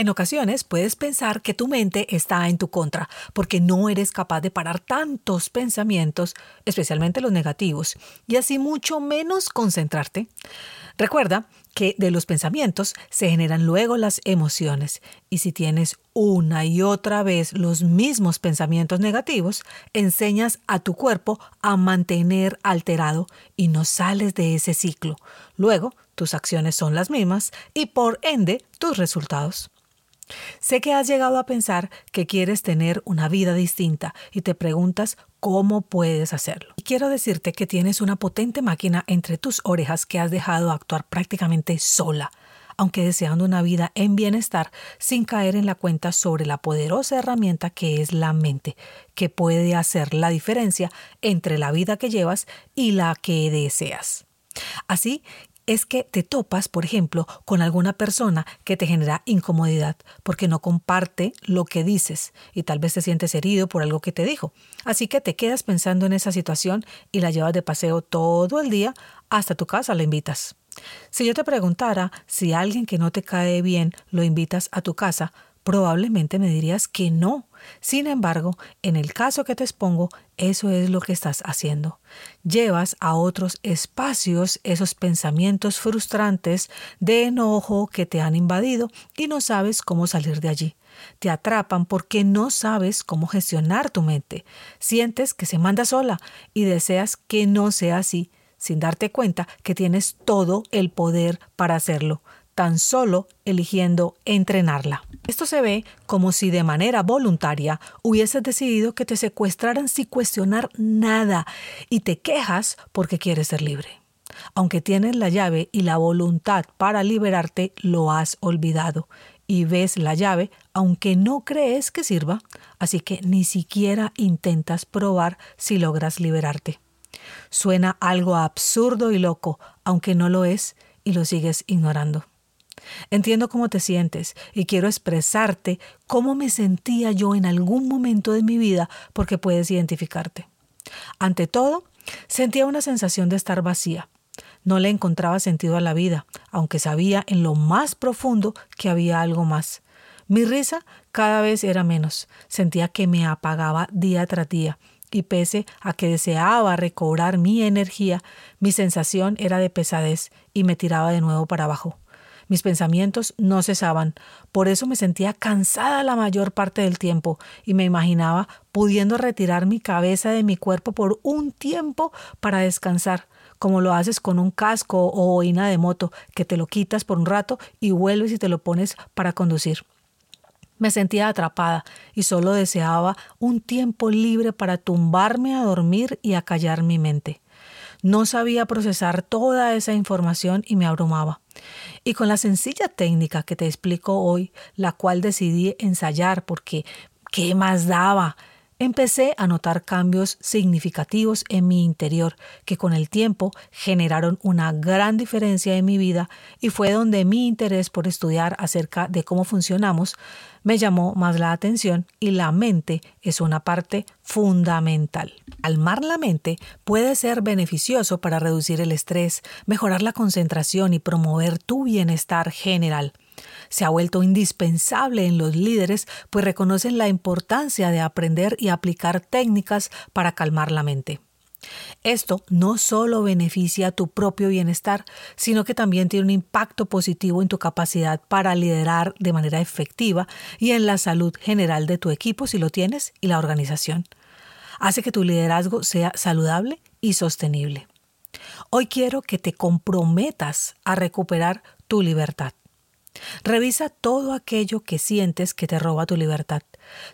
En ocasiones puedes pensar que tu mente está en tu contra porque no eres capaz de parar tantos pensamientos, especialmente los negativos, y así mucho menos concentrarte. Recuerda que de los pensamientos se generan luego las emociones y si tienes una y otra vez los mismos pensamientos negativos, enseñas a tu cuerpo a mantener alterado y no sales de ese ciclo. Luego, tus acciones son las mismas y por ende tus resultados. Sé que has llegado a pensar que quieres tener una vida distinta y te preguntas cómo puedes hacerlo. Y quiero decirte que tienes una potente máquina entre tus orejas que has dejado actuar prácticamente sola, aunque deseando una vida en bienestar sin caer en la cuenta sobre la poderosa herramienta que es la mente, que puede hacer la diferencia entre la vida que llevas y la que deseas. Así es que te topas, por ejemplo, con alguna persona que te genera incomodidad porque no comparte lo que dices y tal vez te sientes herido por algo que te dijo. Así que te quedas pensando en esa situación y la llevas de paseo todo el día hasta tu casa la invitas. Si yo te preguntara si alguien que no te cae bien lo invitas a tu casa, probablemente me dirías que no. Sin embargo, en el caso que te expongo, eso es lo que estás haciendo. Llevas a otros espacios esos pensamientos frustrantes de enojo que te han invadido y no sabes cómo salir de allí. Te atrapan porque no sabes cómo gestionar tu mente. Sientes que se manda sola y deseas que no sea así, sin darte cuenta que tienes todo el poder para hacerlo tan solo eligiendo entrenarla. Esto se ve como si de manera voluntaria hubieses decidido que te secuestraran sin cuestionar nada y te quejas porque quieres ser libre. Aunque tienes la llave y la voluntad para liberarte, lo has olvidado y ves la llave aunque no crees que sirva, así que ni siquiera intentas probar si logras liberarte. Suena algo absurdo y loco, aunque no lo es, y lo sigues ignorando. Entiendo cómo te sientes y quiero expresarte cómo me sentía yo en algún momento de mi vida porque puedes identificarte. Ante todo, sentía una sensación de estar vacía. No le encontraba sentido a la vida, aunque sabía en lo más profundo que había algo más. Mi risa cada vez era menos. Sentía que me apagaba día tras día y pese a que deseaba recobrar mi energía, mi sensación era de pesadez y me tiraba de nuevo para abajo. Mis pensamientos no cesaban, por eso me sentía cansada la mayor parte del tiempo y me imaginaba pudiendo retirar mi cabeza de mi cuerpo por un tiempo para descansar, como lo haces con un casco o boina de moto, que te lo quitas por un rato y vuelves y te lo pones para conducir. Me sentía atrapada y solo deseaba un tiempo libre para tumbarme a dormir y a callar mi mente. No sabía procesar toda esa información y me abrumaba. Y con la sencilla técnica que te explico hoy, la cual decidí ensayar porque ¿qué más daba? Empecé a notar cambios significativos en mi interior que con el tiempo generaron una gran diferencia en mi vida y fue donde mi interés por estudiar acerca de cómo funcionamos me llamó más la atención y la mente es una parte fundamental. Calmar la mente puede ser beneficioso para reducir el estrés, mejorar la concentración y promover tu bienestar general. Se ha vuelto indispensable en los líderes, pues reconocen la importancia de aprender y aplicar técnicas para calmar la mente. Esto no solo beneficia tu propio bienestar, sino que también tiene un impacto positivo en tu capacidad para liderar de manera efectiva y en la salud general de tu equipo si lo tienes y la organización. Hace que tu liderazgo sea saludable y sostenible. Hoy quiero que te comprometas a recuperar tu libertad. Revisa todo aquello que sientes que te roba tu libertad.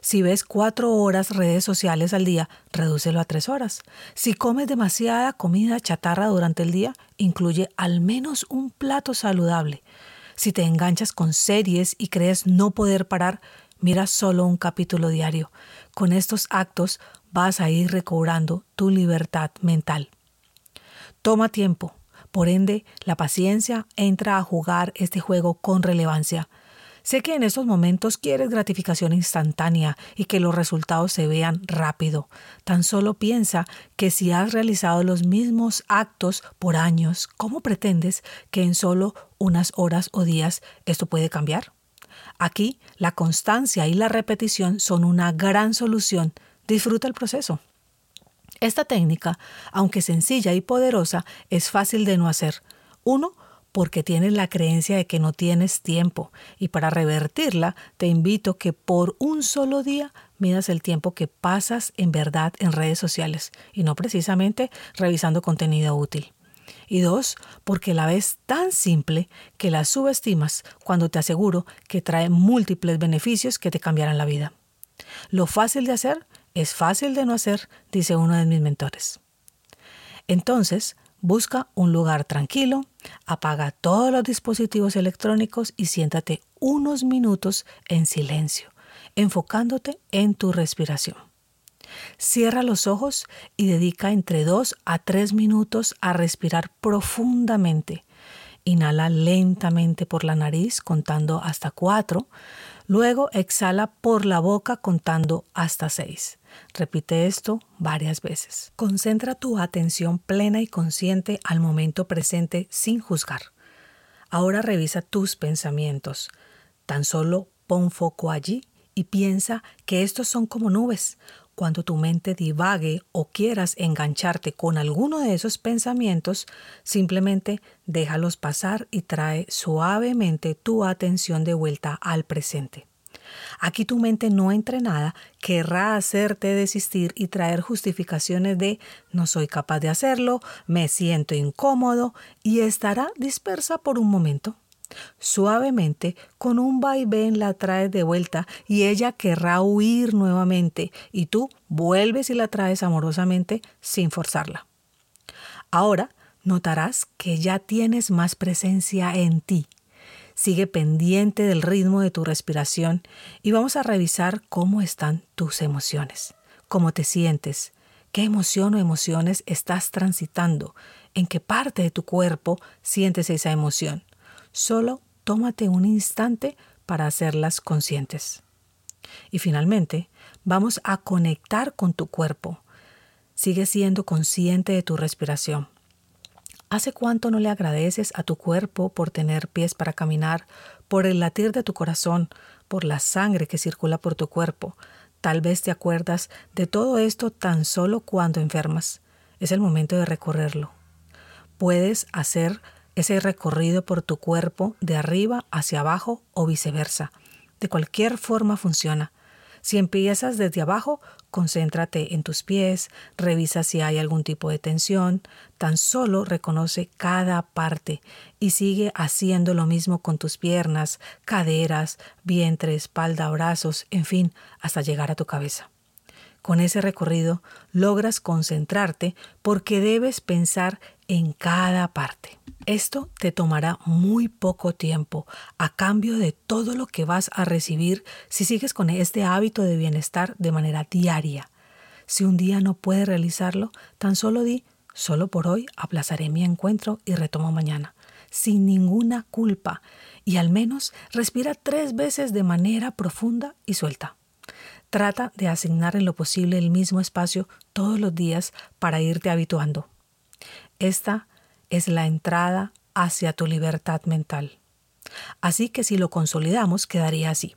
Si ves cuatro horas redes sociales al día, redúcelo a tres horas. Si comes demasiada comida chatarra durante el día, incluye al menos un plato saludable. Si te enganchas con series y crees no poder parar, mira solo un capítulo diario. Con estos actos vas a ir recobrando tu libertad mental. Toma tiempo. Por ende, la paciencia entra a jugar este juego con relevancia. Sé que en estos momentos quieres gratificación instantánea y que los resultados se vean rápido. Tan solo piensa que si has realizado los mismos actos por años, ¿cómo pretendes que en solo unas horas o días esto puede cambiar? Aquí la constancia y la repetición son una gran solución. Disfruta el proceso. Esta técnica, aunque sencilla y poderosa, es fácil de no hacer. Uno, porque tienes la creencia de que no tienes tiempo y para revertirla te invito que por un solo día midas el tiempo que pasas en verdad en redes sociales y no precisamente revisando contenido útil. Y dos, porque la ves tan simple que la subestimas cuando te aseguro que trae múltiples beneficios que te cambiarán la vida. Lo fácil de hacer es fácil de no hacer, dice uno de mis mentores. Entonces, Busca un lugar tranquilo, apaga todos los dispositivos electrónicos y siéntate unos minutos en silencio, enfocándote en tu respiración. Cierra los ojos y dedica entre 2 a 3 minutos a respirar profundamente. Inhala lentamente por la nariz contando hasta 4, luego exhala por la boca contando hasta 6. Repite esto varias veces. Concentra tu atención plena y consciente al momento presente sin juzgar. Ahora revisa tus pensamientos. Tan solo pon foco allí y piensa que estos son como nubes. Cuando tu mente divague o quieras engancharte con alguno de esos pensamientos, simplemente déjalos pasar y trae suavemente tu atención de vuelta al presente. Aquí tu mente no entrenada querrá hacerte desistir y traer justificaciones de no soy capaz de hacerlo, me siento incómodo y estará dispersa por un momento. Suavemente, con un vaivén la traes de vuelta y ella querrá huir nuevamente y tú vuelves y la traes amorosamente sin forzarla. Ahora notarás que ya tienes más presencia en ti Sigue pendiente del ritmo de tu respiración y vamos a revisar cómo están tus emociones, cómo te sientes, qué emoción o emociones estás transitando, en qué parte de tu cuerpo sientes esa emoción. Solo tómate un instante para hacerlas conscientes. Y finalmente, vamos a conectar con tu cuerpo. Sigue siendo consciente de tu respiración. ¿Hace cuánto no le agradeces a tu cuerpo por tener pies para caminar, por el latir de tu corazón, por la sangre que circula por tu cuerpo? Tal vez te acuerdas de todo esto tan solo cuando enfermas. Es el momento de recorrerlo. Puedes hacer ese recorrido por tu cuerpo de arriba hacia abajo o viceversa. De cualquier forma funciona. Si empiezas desde abajo, concéntrate en tus pies, revisa si hay algún tipo de tensión, tan solo reconoce cada parte y sigue haciendo lo mismo con tus piernas, caderas, vientre, espalda, brazos, en fin, hasta llegar a tu cabeza. Con ese recorrido logras concentrarte porque debes pensar en cada parte. Esto te tomará muy poco tiempo a cambio de todo lo que vas a recibir si sigues con este hábito de bienestar de manera diaria. Si un día no puedes realizarlo, tan solo di, solo por hoy aplazaré mi encuentro y retomo mañana, sin ninguna culpa, y al menos respira tres veces de manera profunda y suelta. Trata de asignar en lo posible el mismo espacio todos los días para irte habituando. Esta es la entrada hacia tu libertad mental. Así que si lo consolidamos, quedaría así.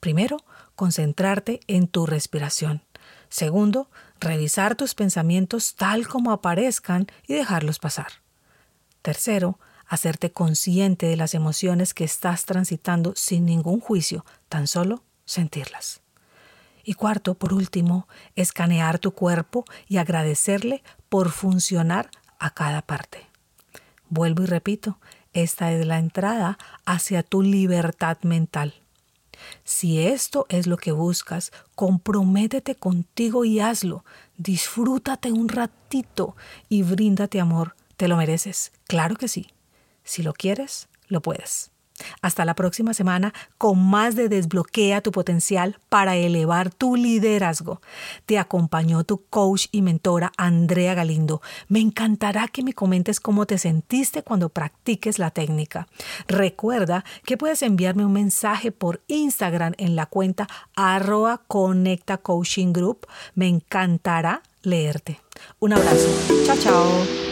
Primero, concentrarte en tu respiración. Segundo, revisar tus pensamientos tal como aparezcan y dejarlos pasar. Tercero, hacerte consciente de las emociones que estás transitando sin ningún juicio, tan solo sentirlas. Y cuarto, por último, escanear tu cuerpo y agradecerle por funcionar a cada parte. Vuelvo y repito, esta es la entrada hacia tu libertad mental. Si esto es lo que buscas, comprométete contigo y hazlo. Disfrútate un ratito y bríndate amor. Te lo mereces. Claro que sí. Si lo quieres, lo puedes. Hasta la próxima semana con más de Desbloquea tu potencial para elevar tu liderazgo. Te acompañó tu coach y mentora Andrea Galindo. Me encantará que me comentes cómo te sentiste cuando practiques la técnica. Recuerda que puedes enviarme un mensaje por Instagram en la cuenta arroba conecta coaching group. Me encantará leerte. Un abrazo. Chao, chao.